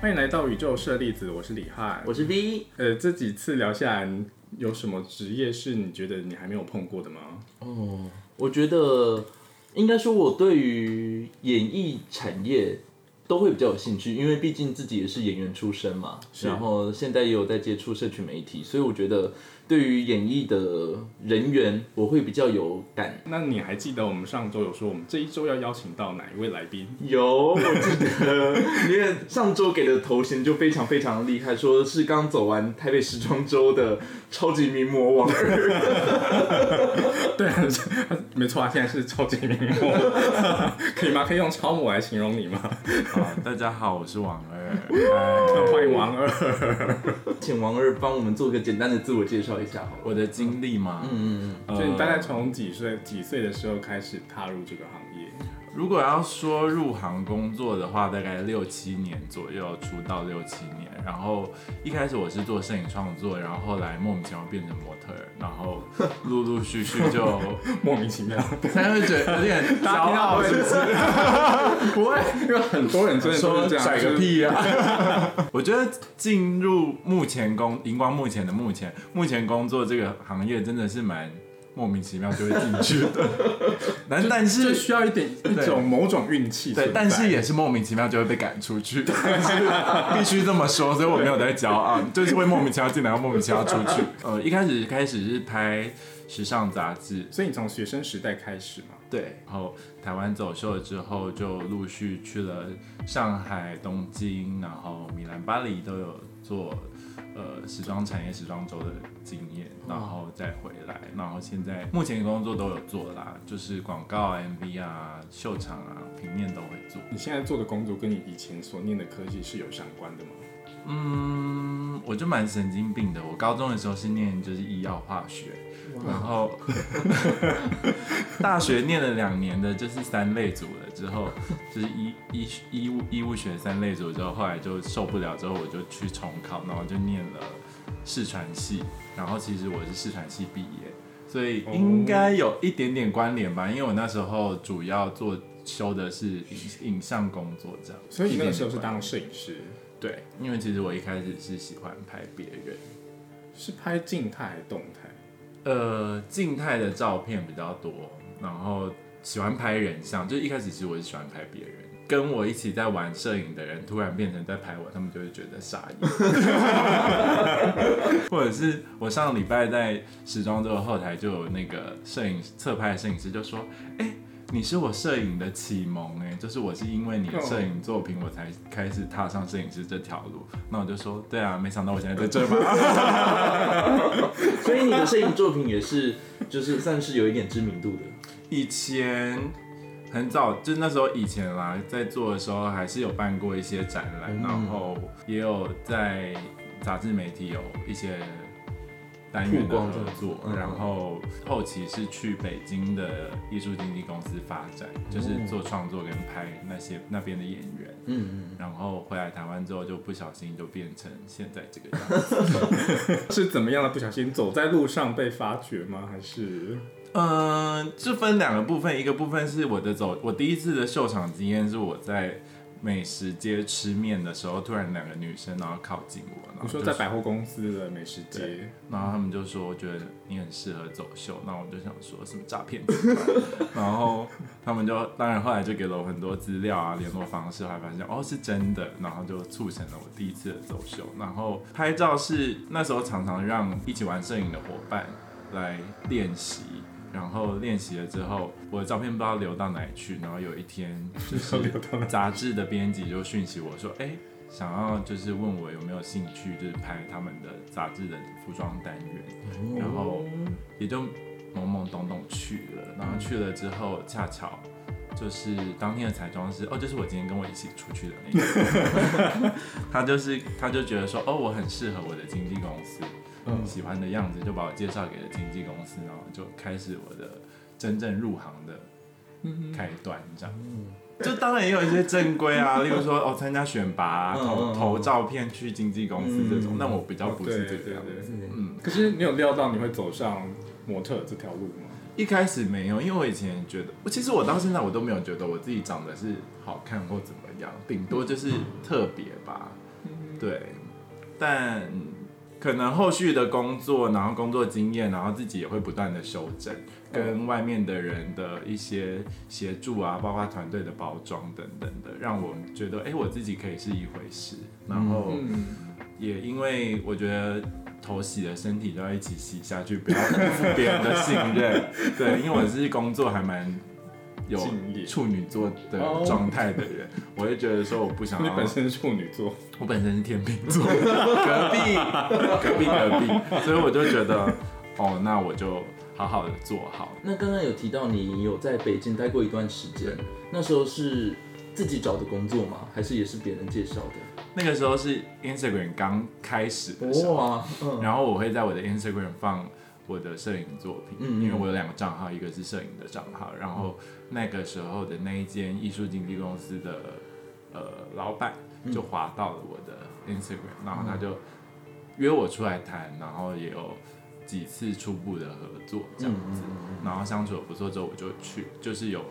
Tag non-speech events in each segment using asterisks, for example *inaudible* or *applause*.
欢迎来到宇宙舍利子，我是李翰。我是 V。呃，这几次聊下来，有什么职业是你觉得你还没有碰过的吗？哦，我觉得应该说，我对于演艺产业都会比较有兴趣，因为毕竟自己也是演员出身嘛，然后现在也有在接触社群媒体，所以我觉得。对于演艺的人员，我会比较有感。那你还记得我们上周有说，我们这一周要邀请到哪一位来宾？有，我记得，因为上周给的头衔就非常非常厉害，说是刚走完台北时装周的超级名模王。*laughs* 对啊，没错啊，现在是超级名模，可以吗？可以用超模来形容你吗？好，大家好，我是王二，*laughs* 欢迎王二，*laughs* 请王二帮我们做个简单的自我介绍。一下我的经历吗？嗯嗯嗯，就你大概从几岁几岁的时候开始踏入这个行业？如果要说入行工作的话，大概六七年左右，出道六七年。然后一开始我是做摄影创作，然后后来莫名其妙变成模特，然后陆陆续续就 *laughs* 莫名其妙，现在会觉得有点骄傲，是不是？不会，因为很多人真的说甩个屁啊！*laughs* 我觉得进入目前工荧光目前的目前目前工作这个行业真的是蛮。莫名其妙就会进去 *laughs* 的，但但是需要一点一种某种运气，对，但是也是莫名其妙就会被赶出去，*laughs* 必须这么说，所以我没有在骄傲，就是会莫名其妙进来，又莫名其妙出去。呃，一开始开始是拍时尚杂志，所以你从学生时代开始嘛？对，然后台湾走秀了之后，就陆续去了上海、东京，然后米兰、巴黎都有做。呃，时装产业时装周的经验，然后再回来，然后现在目前工作都有做啦，就是广告、MV 啊、秀场啊、平面都会做。你现在做的工作跟你以前所念的科技是有相关的吗？嗯，我就蛮神经病的。我高中的时候是念就是医药化学，然后大学念了两年的就是三类组了，之后就是医医医务医务学三类组之后，后来就受不了，之后我就去重考，然后就念了视传系。然后其实我是视传系毕业，所以应该有一点点关联吧。因为我那时候主要做修的是影影像工作，这样。所以你那时候是当摄影师。对，因为其实我一开始是喜欢拍别人，是拍静态还是动态？呃，静态的照片比较多，然后喜欢拍人像。就一开始其实我是喜欢拍别人，跟我一起在玩摄影的人突然变成在拍我，他们就会觉得傻。*laughs* 或者是我上礼拜在时装周后台就有那个摄影侧拍摄影师就说，哎。你是我摄影的启蒙哎，就是我是因为你的摄影作品，我才开始踏上摄影师这条路。那我就说，对啊，没想到我现在在这嘛。*laughs* 所以你的摄影作品也是，就是算是有一点知名度的。以前很早，就那时候以前啦，在做的时候还是有办过一些展览，然后也有在杂志媒体有一些。单元的合作，然后后期是去北京的艺术经纪公司发展，就是做创作跟拍那些那边的演员。嗯嗯。然后回来台湾之后，就不小心就变成现在这个样子。*laughs* 是怎么样的不小心？走在路上被发掘吗？还是？嗯，这分两个部分，一个部分是我的走，我第一次的秀场经验是我在。美食街吃面的时候，突然两个女生然后靠近我，你说在百货公司的美食街，然后他们就说觉得你很适合走秀，那我就想说什么诈骗 *laughs* 然后他们就当然后来就给了我很多资料啊联络方式，还发现哦是真的，然后就促成了我第一次的走秀。然后拍照是那时候常常让一起玩摄影的伙伴来练习。然后练习了之后，我的照片不知道流到哪里去。然后有一天，就是杂志的编辑就讯息我说：“哎，想要就是问我有没有兴趣，就是拍他们的杂志的服装单元。”然后也就懵懵懂懂去了。然后去了之后，恰巧就是当天的彩妆师，哦，就是我今天跟我一起出去的那个，*laughs* 他就是他就觉得说：“哦，我很适合我的经纪公司。”喜欢的样子，就把我介绍给了经纪公司，然后就开始我的真正入行的开端，这样。就当然也有一些正规啊，例如说哦参加选拔，投投照片去经纪公司这种。那我比较不是这个样子。嗯，可是你有料到你会走上模特这条路吗？一开始没有，因为我以前觉得，我其实我到现在我都没有觉得我自己长得是好看或怎么样，顶多就是特别吧。对，但可能后续的工作，然后工作经验，然后自己也会不断的修正，跟外面的人的一些协助啊，包括团队的包装等等的，让我觉得，哎、我自己可以是一回事。然后嗯，也因为我觉得头洗的身体都要一起洗下去，不要 *laughs* 辜负别人的信任。对，因为我是工作还蛮有处女座的哦状态的人，我会觉得说我不想要你本身是处女座，我本身是天秤座，*laughs* 隔壁 *laughs* 隔壁隔壁，所以我就觉得，*laughs* 哦，那我就好好的做好。那刚刚有提到你有在北京待过一段时间，那时候是自己找的工作吗？还是也是别人介绍的？那个时候是 Instagram 刚开始的时候，然后我会在我的 Instagram 放我的摄影作品，嗯嗯。因为我有两个账号，一个是摄影的账号，然后那个时候的那一间艺术经纪公司的呃老板嗯。就划到了我的 Instagram，然后他就约我出来谈，然后也有几次初步的合作这样子，然后相处的不错之后，我就去，就是有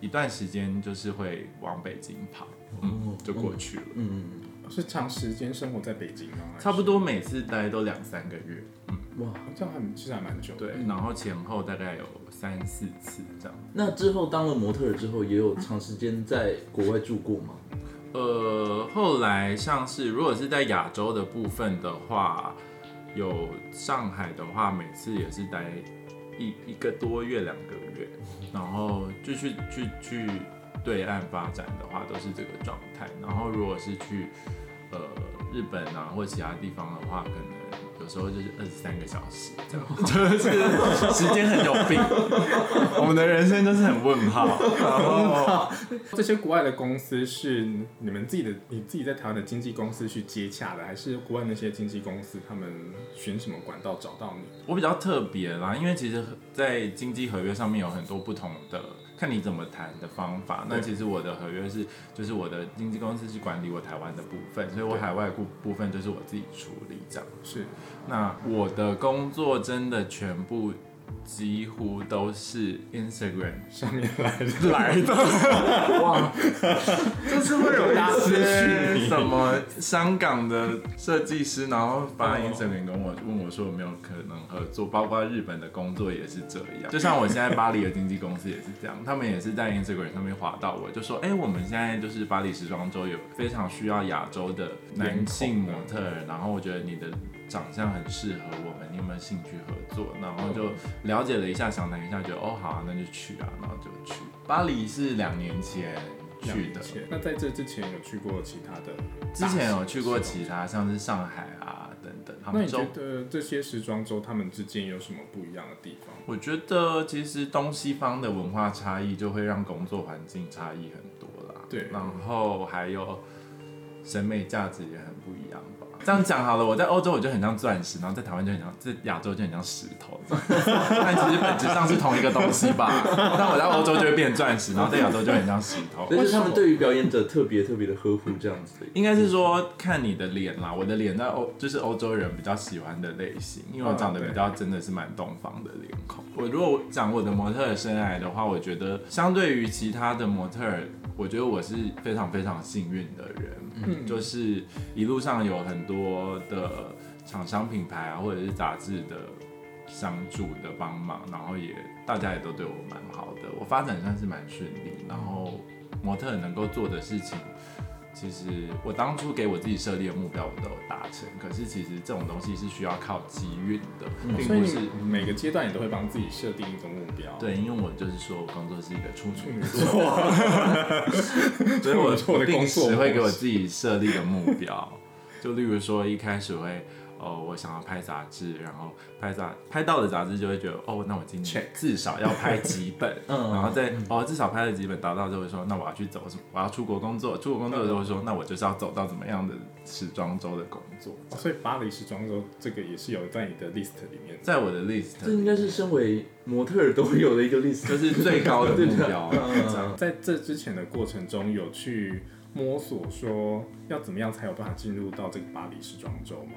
一段时间就是会往北京跑，嗯，就过去了。嗯，是长时间生活在北京吗？差不多每次待都两三个月，嗯哇，这样还其实还蛮久。对，然后前后大概有三四次这样。那之后当了模特儿之后，也有长时间在国外住过吗？呃，后来像是如果是在亚洲的部分的话，有上海的话，每次也是待一一个多月、两个月，然后就去去去对岸发展的话，都是这个状态。然后如果是去呃日本啊或其他地方的话，可能有时候就是二十三个小时这样，*laughs* 就是时间很有病。*laughs* 我们的人生就是很问号，*laughs* 然后这些国外的公司是你们自己的，你自己在台湾的经纪公司去接洽的，还是国外那些经纪公司他们寻什么管道找到你？我比较特别啦，因为其实，在经纪合约上面有很多不同的，看你怎么谈的方法。那其实我的合约是，就是我的经纪公司是管理我台湾的部分，所以我海外部部分就是我自己处理这样。是那我的工作真的全部几乎都是 Instagram 上面来的。来的，*laughs* 哇，就是会有大一些什么香港的设计师，然后发哦 Instagram 跟我问我说有没有可能合作，包括日本的工作也是这样。就像我现在巴黎的经纪公司也是这样，他们也是在 Instagram 上面划到我，就说哎、我们现在就是巴黎时装周有非常需要亚洲的男性模特儿，然后我觉得你的长相很适合我们，你有没有兴趣合作？然后就了解了一下，想谈一下，觉得哦好、啊，那就去啊，然后就去。巴黎是两年前去的，那在这之前有去过其他的？之前有去过其他，像是上海啊等等，那你觉得这些时装周他们之间有什么不一样的地方？我觉得其实东西方的文化差异就会让工作环境差异很多啦。对然后还有审美价值也很不一样吧。这样讲好了，我在欧洲我就很像钻石，然后在台湾就很像，在亚洲就很像石头，但其实本质上是同一个东西吧。但我在欧洲就会变钻石，然后在亚洲就很像石头。但是他们对于表演者特别特别的呵护，这样子的。应该是说看你的脸啦，我的脸在欧就是欧洲人比较喜欢的类型，因为我长得比较真的是蛮东方的脸孔。我如果讲我的模特儿生涯的话，我觉得相对于其他的模特儿，我觉得我是非常非常幸运的人，嗯就是一路上有很多的厂商品牌啊，或者是杂志的相助的帮忙，然后也大家也都对我蛮好的，我发展算是蛮顺利，然后模特能够做的事情。其实我当初给我自己设立的目标，我都有达成。可是其实这种东西是需要靠机运的，并不是你每个阶段你都会帮自己设定一个目标。，对，因为我就是说我工作是一个处处女女座，所以我我的定工作时会给我自己设立个目标，就例如说一开始会。哦，我想要拍杂志，然后拍杂拍到的杂志就会觉得，哦，那我今年至少要拍几本，*laughs* 嗯然后再哦至少拍了几本达到就会说，那我要去走什么？我要出国工作，出国工作的时候会说，那我就是要走到怎么样的时装周的工作，哦所以巴黎时装周这个也是有在你的 list 里面。在我的 list 这应该是身为模特儿都会有的一个 list，*laughs* 就是最高的目标，*laughs* 嗯。在这之前的过程中，有去摸索说要怎么样才有办法进入到这个巴黎时装周吗？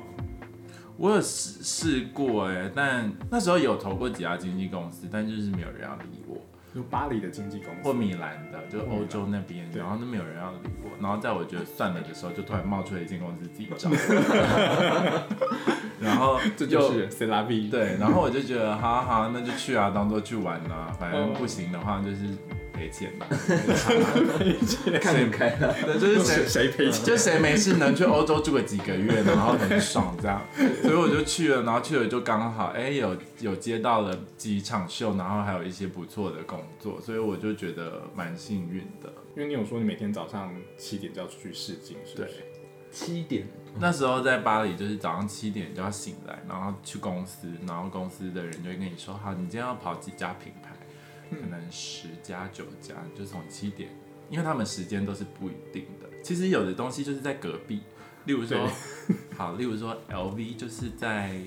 我有试试过哎，但那时候有投过几家经纪公司，但就是没有人要理我。就巴黎的经纪公司或米兰的，就欧洲那边，然后都没有人要理我，然后在我觉得算了的时候，就突然冒出了一间公司自己找，*laughs* 然后这就是 C 拉 B。对，然后我就觉得，好啊好啊，那就去啊，当做去玩啊，反正哦不行的话就是赔钱吧，*laughs* 看很开了。对，就是谁谁谁赔钱？就谁没事能去欧洲住个几个月，然后很爽这样，所以我就去了，然后去了就刚好，哎、有有接到了几场秀，然后还有一些不错的工作，所以我就觉得蛮幸运的。因为你有说你每天早上七点就要出去试镜，是不是？七点，那时候在巴黎，就是早上七点就要醒来，然后去公司，然后公司的人就会跟你说，好，你今天要跑几家品牌，可能十家九家，就是从七点，因为他们时间都是不一定的。其实有的东西就是在隔壁，例如说，好，例如说 LV 就是在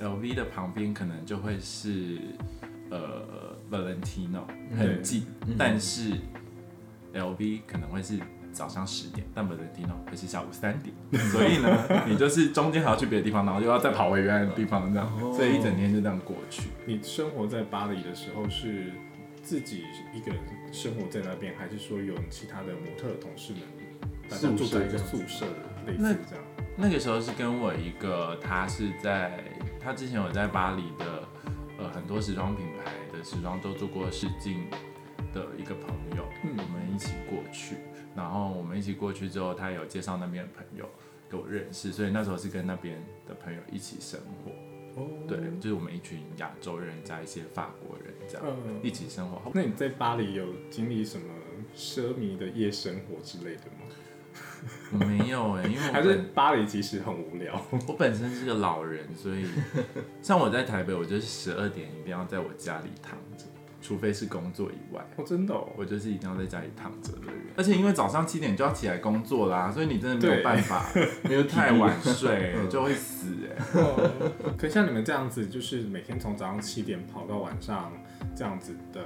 LV 的旁边，可能就会是呃 Valentino 很近，但是 LV 可能会是早上十点，但 Valentino 会是下午三点，所以呢，你就是中间还要去别的地方，然后又要再跑回原来的地方，这样，所以一整天就这样过去。你生活在巴黎的时候是自己一个人生活在那边，还是说有其他的模特同事们，大家住在一个宿舍的类似这样？那个时候是跟我一个，他是在他之前有在巴黎的呃很多时装品牌的时装都做过试镜的一个朋友，嗯。我们一起过去，然后我们一起过去之后，他有介绍那边的朋友给我认识，所以那时候是跟那边的朋友一起生活，哦。对，就是我们一群亚洲人加一些法国人这样、嗯一起生活。那你在巴黎有经历什么奢靡的夜生活之类的吗？没有哎、因为我还是巴黎其实很无聊？我本身是个老人，所以 *laughs* 像我在台北，我就是十二点一定要在我家里躺着，除非是工作以外，哦，真的哦，我就是一定要在家里躺着的人。而且因为早上七点就要起来工作啦，所以你真的没有办法，没有 *laughs* 太晚睡就会死哎、哦可像你们这样子，就是每天从早上七点跑到晚上这样子的，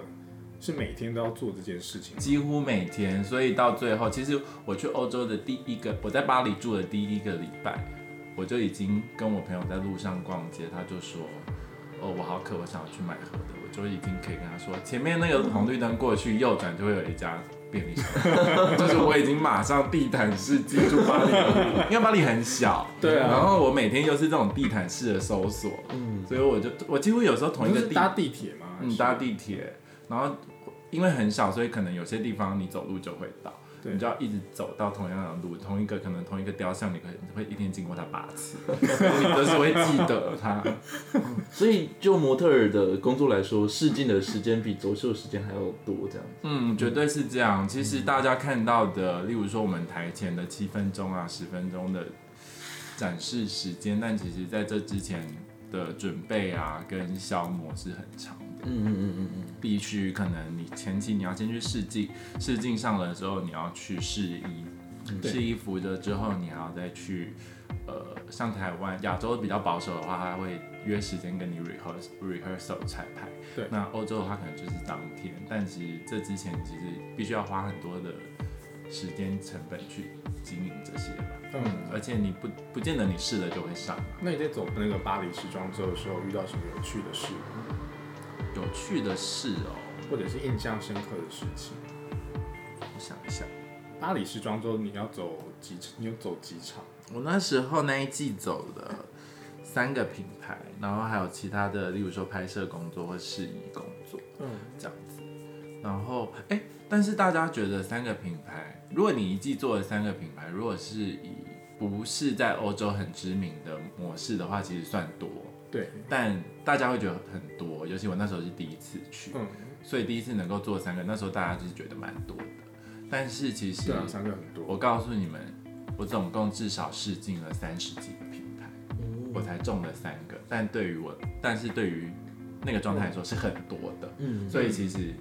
是每天都要做这件事情？几乎每天，所以到最后，其实我去欧洲的第一个，我在巴黎住的第一个礼拜，我就已经跟我朋友在路上逛街，他就说，哦，我好渴，我想要去买喝的，我就已经可以跟他说，前面那个红绿灯过去，右转就会有一家便利商店，*laughs* 就是我已经马上地毯式记住巴黎了，因为巴黎很小，对啊。然后我每天又是这种地毯式的搜索，嗯，所以我就我几乎有时候同一个地搭地铁吗？还嗯，搭地铁，然后因为很小，所以可能有些地方你走路就会到，对你就要一直走到同样的路，同一个可能同一个雕像，你可能会一天经过它八次，所以你都是会记得它。所以就模特儿的工作来说，试镜的时间比走秀时间还要多，这样子。嗯，绝对是这样。其实大家看到的，例如说我们台前的七分钟啊、十分钟的展示时间，但其实在这之前的准备啊跟消磨是很长的。嗯嗯嗯嗯嗯。必须可能你前期你要先去试镜，试镜上了之后你要去试衣，试衣服了之后你还要再去，呃，像台湾亚洲比较保守的话，他会约时间跟你 rehearsal rehearsal 彩排。对那欧洲的话可能就是当天，但其实这之前其实必须要花很多的时间成本去经营这些吧。嗯，而且你不不见得你试了就会上嘛。那你在走那个巴黎时装周的时候，遇到什么有趣的事，有趣的事哦，或者是印象深刻的事情？我想一下。巴黎时装周你要走几场？你有走几场？我那时候那一季走了三个品牌，然后还有其他的，例如说拍摄工作或事宜工作嗯，这样子。然后，哎、但是大家觉得三个品牌，如果你一季做了三个品牌，如果是以不是在欧洲很知名的模式的话，其实算多。对，但大家会觉得很多，尤其我那时候是第一次去，嗯，所以第一次能够做三个，那时候大家就是觉得蛮多的。但是其实对啊，三个很多。我告诉你们，我总共至少试镜了三十几个品牌，我才中了三个。但对于我，但是对于那个状态来说是很多的。嗯，所以其实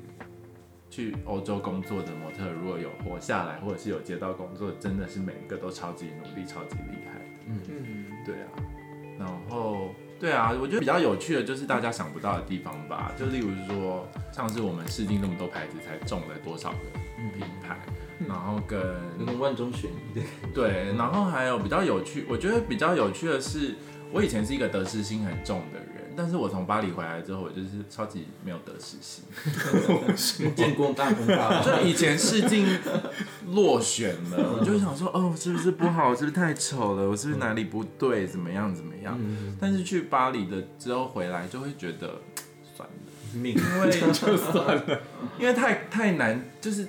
去欧洲工作的模特，如果有活下来，或者是有接到工作，真的是每一个都超级努力、超级厉害的。嗯，对啊，然后对啊，我觉得比较有趣的就是大家想不到的地方吧，就例如说，上次我们试镜那么多牌子，才中了多少个品牌，然后跟有种万中选一的。对，然后还有比较有趣，我觉得比较有趣的是，我以前是一个得失心很重的人，但是我从巴黎回来之后，我就是超级没有得失心。*laughs* 见光大风大 *laughs* 就以前试镜落选了，*laughs* 我就想说，哦，是不是不好？是不是太丑了？我是不是哪里不对？怎么样？怎么样？但是去巴黎的之后回来，就会觉得算了，命，因为就算了，因为太太难，就是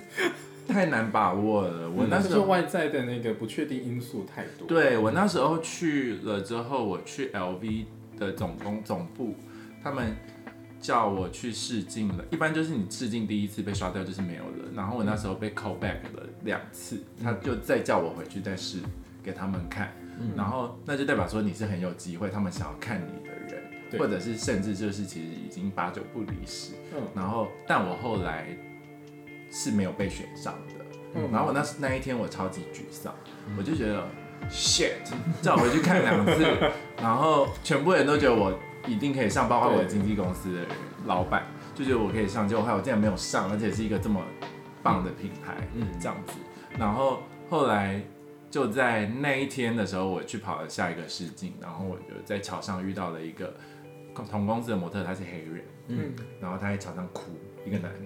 太难把握了。我那那时候外在的那个不确定因素太多。对我那时候去了之后，我去 LV 的总公总部，他们叫我去试镜了。一般就是你试镜第一次被刷掉就是没有了，然后我那时候被 call back 了两次，他就再叫我回去再试给他们看，然后那就代表说你是很有机会，他们想要看你的人，或者是甚至就是其实已经八九不离十。嗯然后但我后来是没有被选上的，嗯。然后我那那一天我超级沮丧，我就觉得 shit，叫我回去看两次，然后全部人都觉得我一定可以上，包括我的经纪公司的人老板就觉得我可以上，结果后来我竟然没有上，而且是一个这么棒的品牌，嗯。这样子，然后后来。就在那一天的时候，我去跑了下一个试镜，然后我就在桥上遇到了一个同公司的模特，他是黑人，嗯，然后他在桥上哭，一个男的，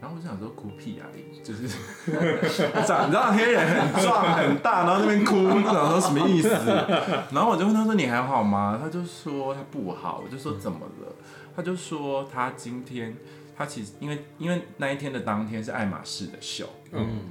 然后我就想说哭屁啊，就是 *laughs* 长你知道黑人很壮很大，然后那边哭，我想说什么意思？然后我就问他说你还好吗？他就说他不好，我就说怎么了？他就说他今天他其实因为因为那一天的当天是爱马仕的秀，嗯，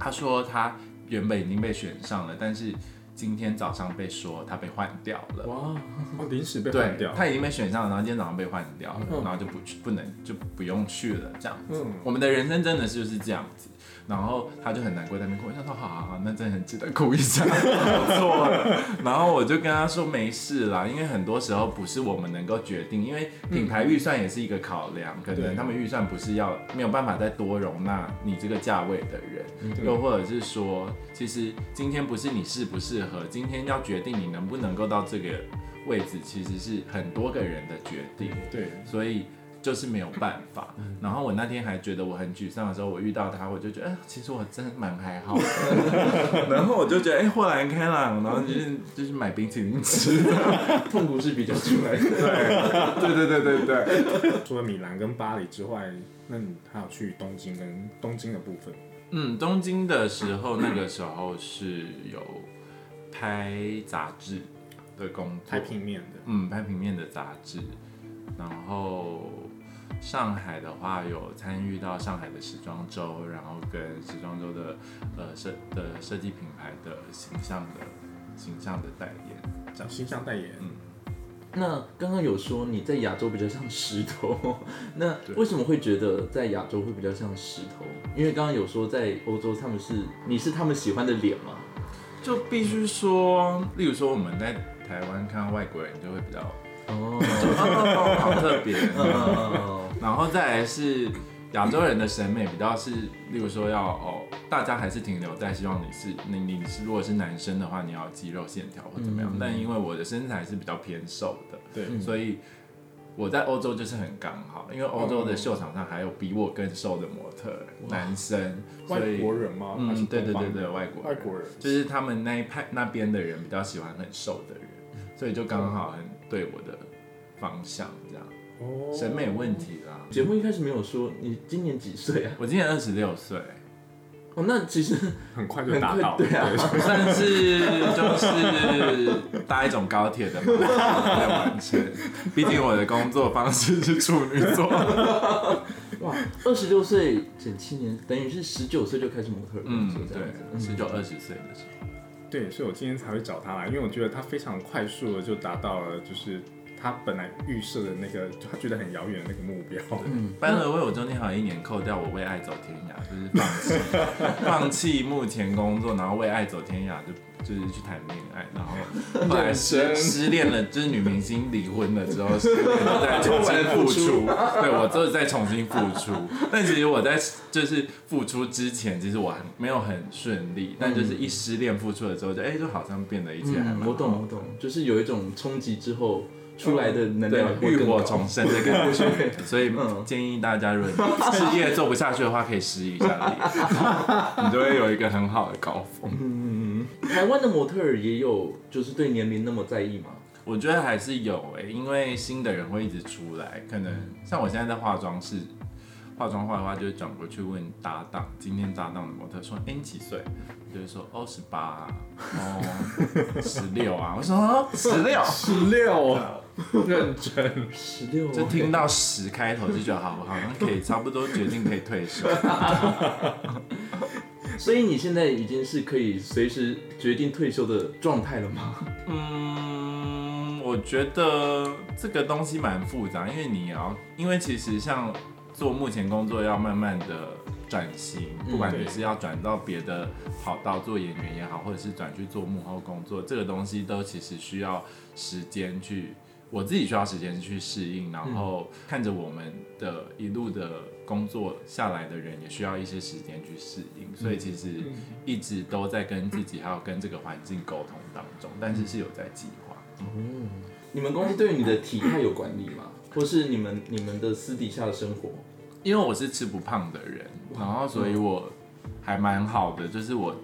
他说他原本已经被选上了，但是今天早上被说他被换掉了。哇，哦，临时被换掉，。他已经被选上了，然后今天早上被换掉了，嗯然后就不去，不能就不用去了，这样子。嗯，我们的人生真的是就是这样子。然后他就很难过，在那边哭。我想说，好好好，那真的很值得哭一下，*laughs* 我错了。然后我就跟他说没事啦，因为很多时候不是我们能够决定，因为品牌预算也是一个考量，可能他们预算不是要没有办法再多容纳你这个价位的人，又或者是说，其实今天不是你适不适合，今天要决定你能不能够到这个位置，其实是很多个人的决定。对，所以就是没有办法。然后我那天还觉得我很沮丧的时候，我遇到他，我就觉得，哎、其实我真的蛮还好的。*laughs* 然后我就觉得，哎、豁然开朗，然后就是 *laughs* 就是买冰淇淋吃。*laughs* 痛苦是比较出来的。对对对对对。除了米兰跟巴黎之外，那你还有去东京跟东京的部分？嗯，东京的时候，那个时候是有拍杂志的工作，拍平面的，嗯，拍平面的杂志，然后上海的话有参与到上海的时装周，然后跟时装周的呃设的设计品牌的形象的形象的代言，这样形象代言。嗯那刚刚有说你在亚洲比较像石头，*laughs* 那为什么会觉得在亚洲会比较像石头？因为刚刚有说在欧洲他们是你是他们喜欢的脸吗？就必须说，例如说我们在台湾看到外国人就会比较哦，哦好特别，哦，*laughs* 然后再来是亚洲人的审美比较是，例如说要哦，大家还是停留在希望你是你你是如果是男生的话，你要肌肉线条或怎么样。嗯但因为我的身材是比较偏瘦的，对，所以我在欧洲就是很刚好，因为欧洲的秀场上还有比我更瘦的模特男生，所外以国人吗？嗯，对对对对，外国人。外国人。就是他们那一派那边的人比较喜欢很瘦的人，所以就刚好很对我的方向这样。哦审美问题啦。节目一开始没有说你今年几岁啊？*laughs* 我今年二十六岁，哦，那其实很快就达到了，对啊，*laughs* 算是就是搭一种高铁的嘛 *laughs* 来完成。毕竟我的工作方式是处女座，哇，二十六岁减七年，等于是十九岁就开始模特嗯工作，这样子。对，十九二十岁的时候，对，所以我今天才会找他来，因为我觉得他非常快速的就达到了，就是他本来预设的那个，他觉得很遥远的那个目标。嗯，班了为我中间好像一年扣掉我为爱走天涯，就是放弃 *laughs* 放弃目前工作，然后为爱走天涯就。就是去谈恋爱，然后后来失失恋。了，就是女明星离婚了之后，失恋了再重新付出，对我就是再重新付出。但其实我在就是付出之前，其实我很没有很顺利，但就是一失恋付出了之后，就哎、就好像变得一切还蛮嗯，我懂我懂，就是有一种冲击之后出来的能对量会浴火重生的感觉，*laughs* 所以嗯建议大家，如果事业做不下去的话，可以失一下。恋，*laughs* 你就会有一个很好的高峰。嗯，*laughs* 台湾的模特儿也有就是对年龄那么在意吗？我觉得还是有诶、因为新的人会一直出来，可能像我现在在化妆室化妆化的话，就会转过去问搭档，今天搭档的模特说：“哎、你几岁？”就是说：“哦，十八、啊，哦，十六啊。”我说：“十六。”十六，认真。十六，就听到十开头就觉得好，好像可以 *laughs* 差不多决定可以退休。所以你现在已经是可以随时决定退休的状态了吗？嗯，我觉得这个东西蛮复杂，因为你要，因为其实像做目前工作要慢慢的转型，不管你是要转到别的跑道做演员也好，或者是转去做幕后工作，这个东西都其实需要时间去。我自己需要时间去适应，然后看着我们的一路的工作下来的人，也需要一些时间去适应，所以其实一直都在跟自己还有跟这个环境沟通当中，但是是有在计划。嗯你们公司对于你的体态有管理吗？或是你们你们的私底下的生活？因为我是吃不胖的人，然后所以我还蛮好的，就是我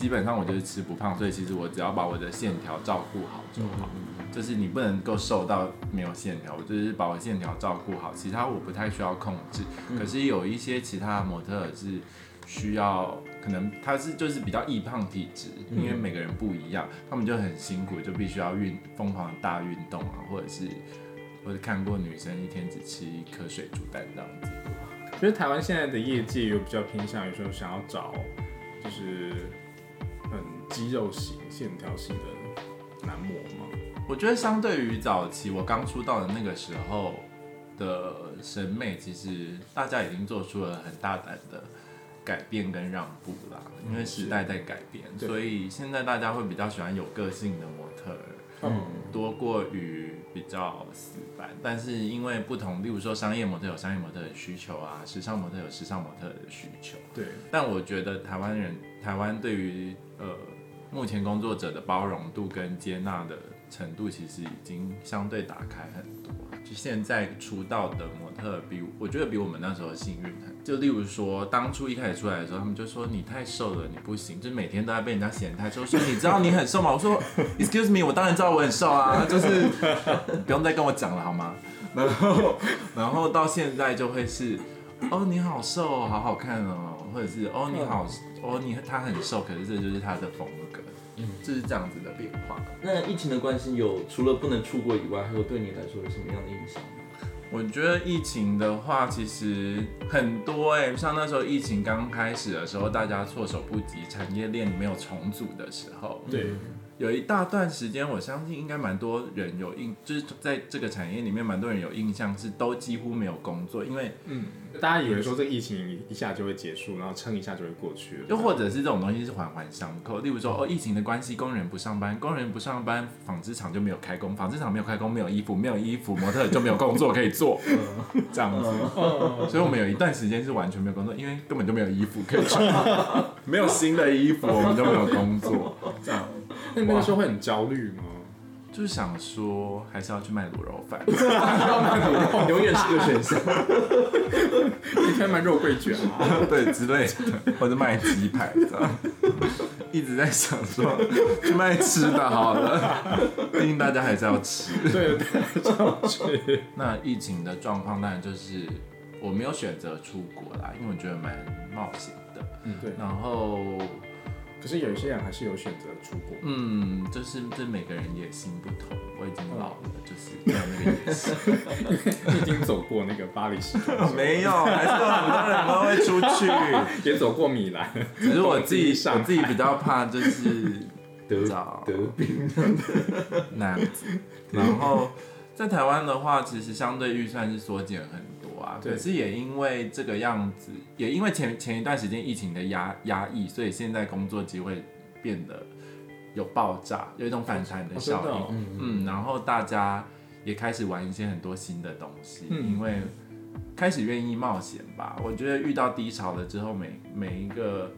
基本上我就是吃不胖，所以其实我只要把我的线条照顾好就好。就是你不能够瘦到没有线条，我就是把我线条照顾好，其他我不太需要控制。可是有一些其他的模特是需要，可能他是就是比较易胖体质，因为每个人不一样，他们就很辛苦，就必须要运疯狂的大运动啊，或者是我看过女生一天只吃一颗水煮蛋这样子。觉得台湾现在的业界有比较偏向于说想要找就是很肌肉型、线条型的男模吗？我觉得相对于早期我刚出道的那个时候的审美，其实大家已经做出了很大胆的改变跟让步啦，因为时代在改变，对所以现在大家会比较喜欢有个性的模特儿。嗯，多过于比较死板，但是因为不同，例如说商业模特有商业模特的需求啊，时尚模特有时尚模特的需求，对，但我觉得台湾人，台湾对于呃目前工作者的包容度跟接纳的程度，其实已经相对打开很多。就现在出道的模特比，我觉得比我们那时候幸运很。就例如说，当初一开始出来的时候，他们就说你太瘦了，你不行，就每天都在被人家嫌太瘦，说你知道你很瘦吗？我说 Excuse me，我当然知道我很瘦啊，就是不用 *laughs* 再跟我讲了好吗？然后，*laughs* 然后到现在就会是，哦，你好瘦哦，好好看哦，或者是哦，你好，哦，你他很瘦，可是这就是他的风格，嗯，就是这样子的变化。那疫情的关系有除了不能出国以外，还有对你来说有什么样的影响？我觉得疫情的话，其实很多哎、像那时候疫情刚开始的时候，大家措手不及，产业链没有重组的时候，对，有一大段时间，我相信应该蛮多人有印，就是在这个产业里面，蛮多人有印象是都几乎没有工作，因为嗯，大家以为说这个疫情一下就会结束，然后撑一下就会过去了，又或者是这种东西是环环相扣，例如说哦，疫情的关系，工人不上班，工人不上班，纺织厂就没有开工，纺织厂没有开工，没有衣服，没有衣服，模特就没有工作可以做，*laughs* 这样子。所以我们有一段时间是完全没有工作，因为根本就没有衣服可以穿，*laughs* 没有新的衣服，我们就没有工作，这样。那那个时候会很焦虑吗？就是想说，还是要去卖卤肉饭，*laughs* 永远是个选项。你可以卖肉桂卷啊，对之类的，或者卖鸡排这样。一直在想说，去卖吃的好了，毕竟大家还是要吃。对对，要吃。那疫情的状况，当然就是我没有选择出国啦，因为我觉得蛮冒险的。嗯，对。然后，可是有一些人还是有选择出国，嗯，就是这每个人野心不同，我已经老了，就是没有那个野心。你 *laughs* 已经走过那个巴黎时装，*laughs* 没有，还是有很多人都会出去。*laughs* 也走过米兰，只是我自己，想我自己比较怕就是得找得病，那样子。然后在台湾的话，其实相对预算是缩减很多啊。可是也因为这个样子，也因为前前一段时间疫情的压压抑，所以现在工作机会变得有爆炸，有一种反弹的效应。哦嗯嗯，然后大家也开始玩一些很多新的东西，嗯因为开始愿意冒险吧。我觉得遇到低潮了之后，每每一个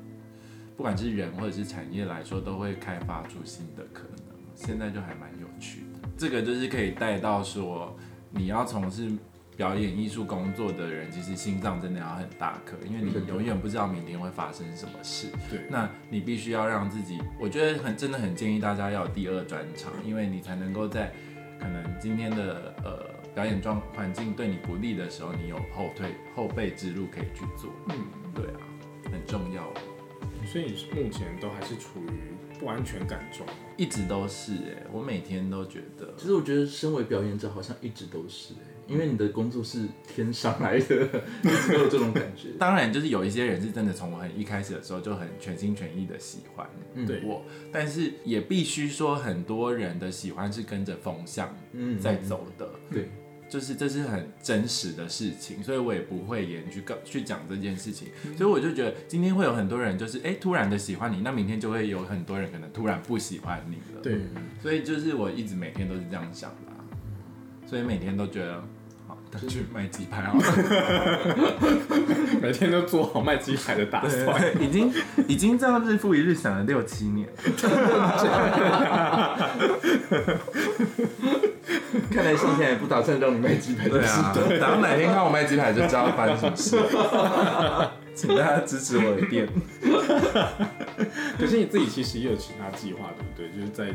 不管是人或者是产业来说，都会开发出新的可能。现在就还蛮有趣的，这个就是可以带到说，你要从事表演艺术工作的人，其实心脏真的要很大颗，因为你永远不知道明天会发生什么事。对，那你必须要让自己，我觉得很真的很建议大家要有第二专场，因为你才能够在可能今天的呃表演状环境对你不利的时候，你有后退后备之路可以去做。嗯，对啊，很重要。所以你目前都还是处于不安全感中？一直都是哎、我每天都觉得，其实我觉得身为表演者好像一直都是哎、因为你的工作是天上来的，一直都有这种感觉。*laughs* 当然就是有一些人是真的从我很一开始的时候就很全心全意的喜欢对我，但是也必须说很多人的喜欢是跟着风向嗯在走的。对，就是这是很真实的事情，所以我也不会言去告去讲这件事情，所以我就觉得今天会有很多人就是哎、突然的喜欢你，那明天就会有很多人可能突然不喜欢你了。对，所以就是我一直每天都是这样想的、啊，所以每天都觉得好，那去卖鸡排好了。*laughs* 每天都做好卖鸡排的打算。对，已经已经这样日复一日想了六七年。*laughs* *laughs* 看来上天也不打算让你卖鸡排的对啊，等到哪天看我卖鸡排就知道发生什么事了。*laughs* 请大家支持我的店。*laughs* 可是你自己其实也有其他计划，对不对？就是在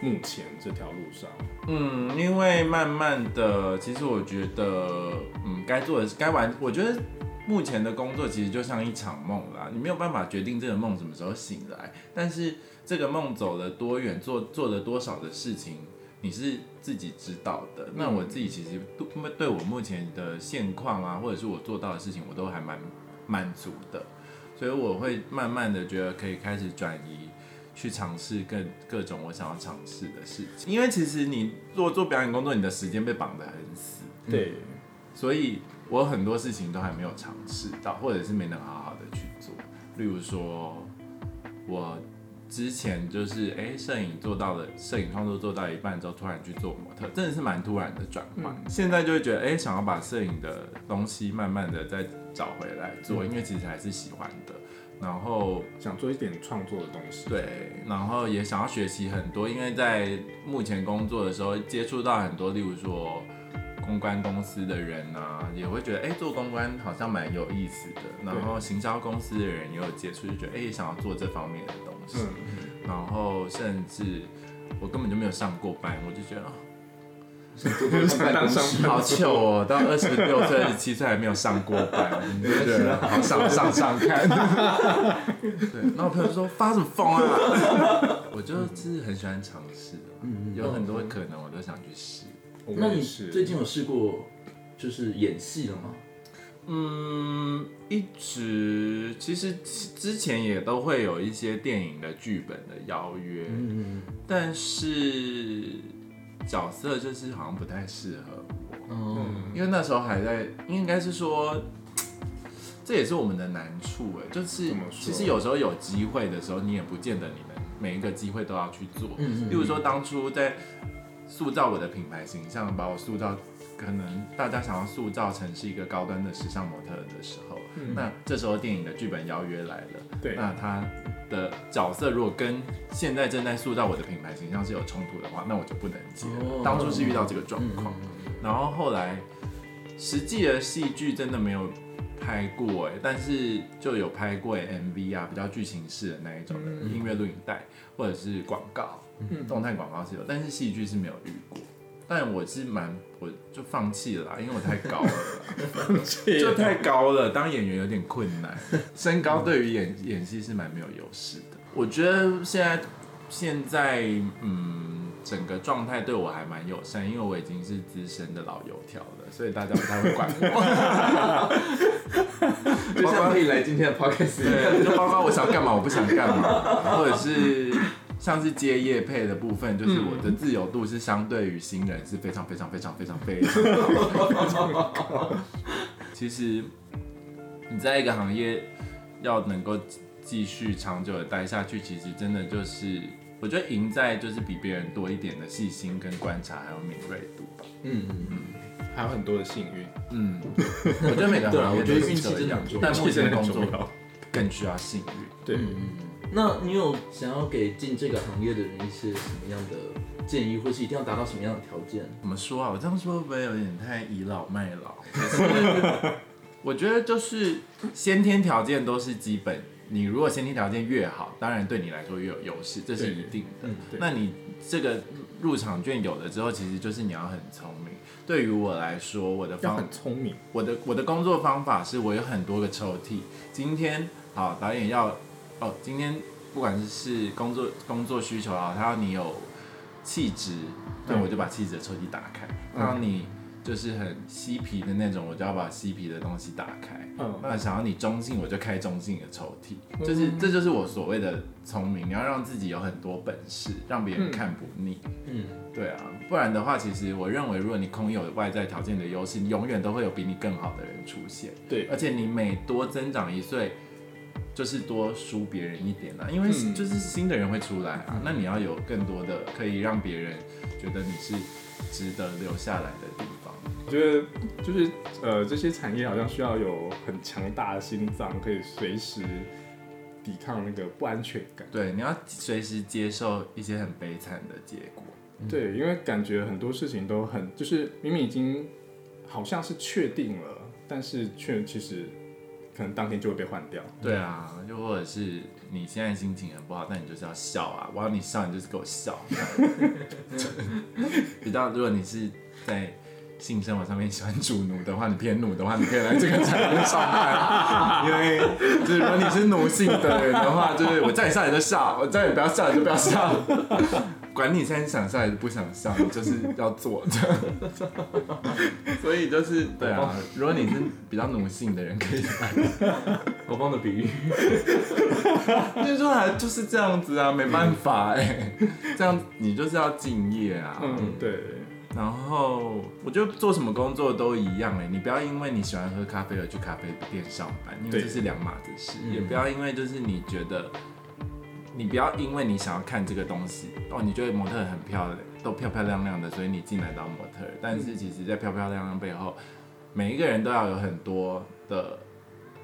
目前这条路上，嗯，因为慢慢的，其实我觉得，嗯，该做的该完，我觉得目前的工作其实就像一场梦啦，你没有办法决定这个梦什么时候醒来，但是这个梦走了多远，做做了多少的事情，你是自己知道的。那我自己其实对对我目前的现况啊，或者是我做到的事情，我都还蛮满足的，所以我会慢慢的觉得可以开始转移。去尝试各各种我想要尝试的事情，因为其实你做做表演工作，你的时间被绑得很死，对，所以我很多事情都还没有尝试到，或者是没能好好的去做。例如说，我之前就是哎，摄、影做到了，摄影创作做到一半之后，突然去做模特，真的是蛮突然的转换。现在就会觉得哎、想要把摄影的东西慢慢的再找回来做，因为其实还是喜欢的。然后想做一点创作的东西。对，然后也想要学习很多，因为在目前工作的时候接触到很多，例如说公关公司的人啊，也会觉得哎、做公关好像蛮有意思的。然后行销公司的人也有接触，就觉得哎、想要做这方面的东西。嗯，然后甚至我根本就没有上过班，我就觉得。好糗哦！到二十六岁、二十七岁还没有上过班，你就觉得 *laughs* 好上上上看。对，然后我朋友就说发什么疯啊？*laughs* 我就是很喜欢尝试啊，有很多可能我都想去试。我那你最近有试过就是演戏了吗？嗯，一直其实之前也都会有一些电影的剧本的邀约，嗯但是角色就是好像不太适合我。嗯，因为那时候还在，应该是说，这也是我们的难处哎，就是其实有时候有机会的时候，你也不见得你们每一个机会都要去做。例如说当初在塑造我的品牌形象，把我塑造，可能大家想要塑造成是一个高端的时尚模特的时候，嗯。那这时候电影的剧本邀约来了，对。那他的角色如果跟现在正在塑造我的品牌形象是有冲突的话，那我就不能接。哦。当初是遇到这个状嗯况。然后后来实际的戏剧真的没有拍过哎，但是就有拍过 MV 啊，比较剧情式的那一种的嗯。音乐录影带，或者是广告，嗯动态广告是有，但是戏剧是没有遇过。但我是蛮，我就放弃了啦，因为我太高了啦，*laughs* 就太高了，当演员有点困难，身高对于演演戏是蛮没有优势的。我觉得现在现在嗯，整个状态对我还蛮友善，因为我已经是资深的老油条了，所以大家不太会管我。就像可以来今天的 podcast。对，就包括我想干嘛，我不想干嘛，或者是像是接业配的部分，就是我的自由度是相对于新人是非常非常非常非常非常高。其实你在一个行业要能够继续长久的待下去，其实真的就是我觉得赢在就是比别人多一点的细心跟观察，还有敏锐度吧。嗯嗯还有很多的幸运，嗯，我觉得每个行业都是我觉得运气这样真的很重要但目前的工作更需要幸运。对，嗯。那你有想要给进这个行业的人一些什么样的建议，或是一定要达到什么样的条件？怎么说啊？我这样说会不会有点太倚老卖老？我觉得就是先天条件都是基本，你如果先天条件越好，当然对你来说越有优势，这是一定的。嗯那你这个入场券有了之后，其实就是你要很聪明。对于我来说，我的要方很聪明，我的我的工作方法是我有很多个抽屉。今天好导演要哦，今天不管是是工作工作需求啊，他要你有气质，那嗯我就把气质的抽屉打开；嗯他要你就是很嬉皮的那种，我就要把嬉皮的东西打开。嗯，那想要你中性，我就开中性的抽屉，嗯就是这就是我所谓的聪明。你要让自己有很多本事，让别人嗯看不腻。嗯，对啊，不然的话，其实我认为，如果你空有外在条件的优势，永远都会有比你更好的人出现。对，而且你每多增长一岁，就是多输别人一点啊，因为嗯就是新的人会出来啊。那你要有更多的可以让别人觉得你是值得留下来的地方。我觉得就是呃，这些产业好像需要有很强大的心脏，可以随时抵抗那个不安全感。对，你要随时接受一些很悲惨的结果。对，因为感觉很多事情都很，就是明明已经好像是确定了，但是却其实可能当天就会被换掉。对啊，又或者是你现在心情很不好，但你就是要笑啊！我要你笑，你就是给我笑。*laughs* 比较，如果你是在性生活上面喜欢主奴的话，你偏奴的话，你可以来这个产业上班，*laughs* 因为就是如果你是奴性的人的话，就是我叫你笑你就笑，我叫你不要笑你就不要笑，管你现在想笑还是不想笑，你 *laughs* 就是要做的。*laughs* 所以就是对啊，如果你是比较奴性的人，可以来。*laughs* 好棒的比喻。那说还就是这样子啊，没办法哎、这样你就是要敬业啊。嗯，对，然后我觉得做什么工作都一样哎、你不要因为你喜欢喝咖啡而去咖啡店上班，因为对这是两码子事。嗯也不要因为就是你觉得，你不要因为你想要看这个东西哦，你觉得模特很漂亮，都漂漂亮亮的，所以你进来当模特。但是其实，在漂漂亮亮背后，每一个人都要有很多的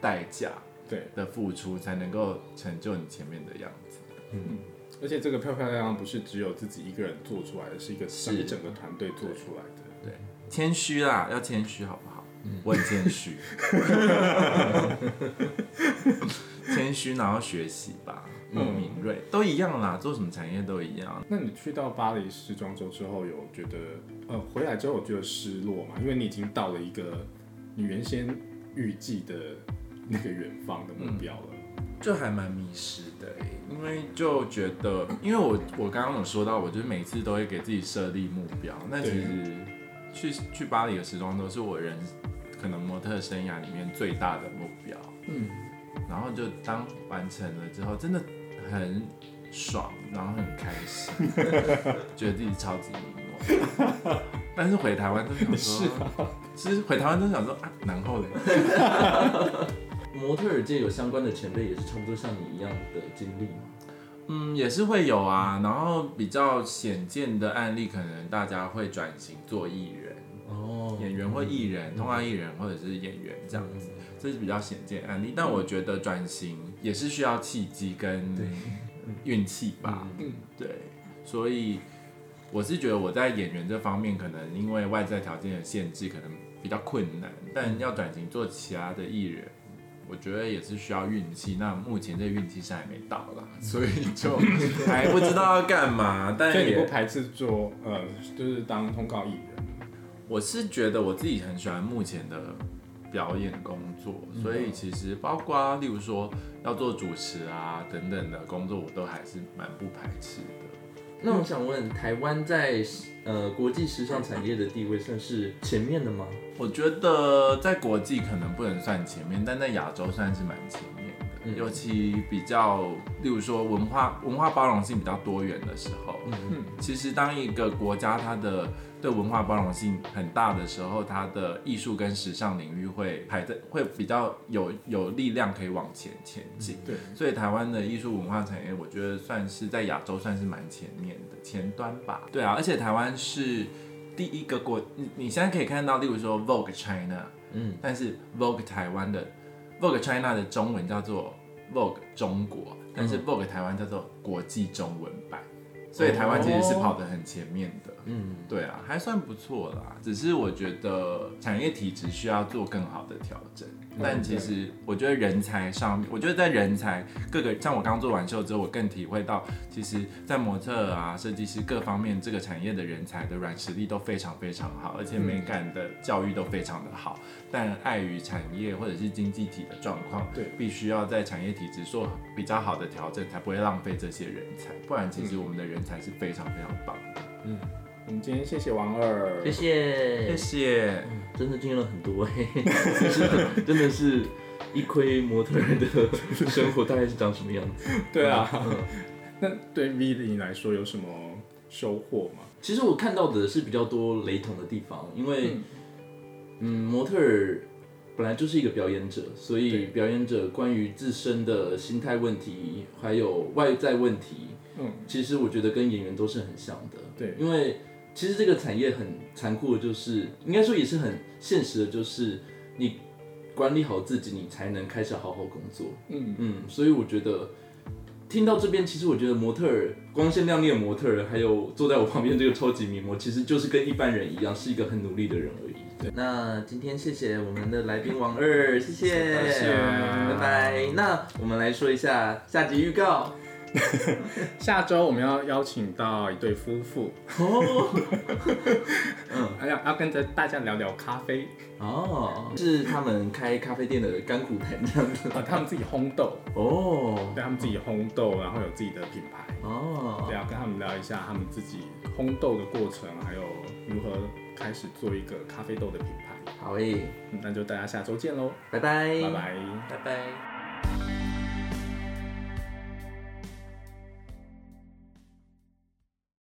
代价对，的付出，才能够成就你前面的样子。嗯而且这个漂漂亮亮不是只有自己一个人做出来的，是一个是一整个团队做出来的。对，谦虚啦，要谦虚好不好？我很谦虚，*laughs* 谦虚，然后学习吧，嗯敏锐，都一样啦，做什么产业都一样。那你去到巴黎时装周之后，有觉得呃回来之后有觉得失落嘛？因为你已经到了一个你原先预计的那个远方的目标了。就还蛮迷失的欸，因为就觉得，因为我我刚刚有说到，我就是每次都会给自己设立目标。那其实去去巴黎的时装周是我人可能模特生涯里面最大的目标。嗯，然后就当完成了之后，真的很爽，然后很开心，*laughs* 觉得自己超级迷茫。但是回台湾都想说，*laughs* 其实回台湾都想说啊，然后嘞，*laughs* 模特儿界有相关的前辈，也是差不多像你一样的经历吗？嗯，也是会有啊。然后比较显见的案例，可能大家会转型做艺人、哦或艺人、通告艺人或者是演员这样子，这是比较显见案例。但我觉得转型也是需要契机跟对运气吧。嗯对，所以我是觉得我在演员这方面，可能因为外在条件的限制，可能比较困难。但要转型做其他的艺人，我觉得也是需要运气。那目前这个运气是还没到啦，所以 *laughs* 就还不知道要干嘛。但所以你不排斥做呃，就是当通告艺人。我是觉得我自己很喜欢目前的表演工作，所以其实包括例如说要做主持啊等等的工作，我都还是蛮不排斥的。那我想问，台湾在呃国际时尚产业的地位算是前面的吗？我觉得在国际可能不能算前面，但在亚洲算是蛮前面的。嗯尤其比较，例如说文化文化包容性比较多元的时候，嗯其实当一个国家它的对文化包容性很大的时候，它的艺术跟时尚领域会排在会比较有有力量可以往前前进。对，所以台湾的艺术文化产业，我觉得算是在亚洲算是蛮前面的前端吧。对啊，而且台湾是第一个国，你你现在可以看到，例如说 Vogue China，嗯，但是 Vogue 台湾的 Vogue China 的中文叫做 Vogue 中国，但是 Vogue 台湾叫做国际中文版。所以台湾其实是跑得很前面的。嗯，对啊，还算不错啦。只是我觉得产业体制需要做更好的调整。但其实我觉得人才上面，我觉得在人才各个，像我刚做完秀之后，我更体会到，其实，在模特啊、设计师各方面，这个产业的人才的软实力都非常非常好，而且美感的教育都非常的好。但碍于产业或者是经济体的状况，对，必须要在产业体制做比较好的调整，才不会浪费这些人才。不然，其实我们的人才是非常非常棒的。嗯，我们今天谢谢王二，谢谢，谢谢。真的经历了很多哎，就是 *laughs* 真的是一窥模特儿的生活大概是长什么样子。对啊，那对 V 你来说有什么收获吗？其实我看到的是比较多雷同的地方，因为嗯，模特儿本来就是一个表演者，所以表演者关于自身的心态问题还有外在问题，嗯，其实我觉得跟演员都是很像的。对，因为其实这个产业很残酷的，就是应该说也是很现实的，就是你管理好自己，你才能开始好好工作。嗯嗯，所以我觉得听到这边，其实我觉得模特儿光鲜亮丽的模特儿，还有坐在我旁边这个超级名模，其实就是跟一般人一样，是一个很努力的人而已。对，那今天谢谢我们的来宾王二，谢谢，谢谢拜拜。那我们来说一下下集预告。下周我们要邀请到一对夫妇，哦，*laughs* 嗯，要要跟着大家聊聊咖啡。哦，是他们开咖啡店的甘苦谈这样子。啊，他们自己烘豆，哦，对，他们自己烘豆，然后有自己的品牌，哦。对，，要跟他们聊一下他们自己烘豆的过程，还有如何开始做一个咖啡豆的品牌。好诶，嗯那就大家下周见喽，拜拜，拜拜。拜拜。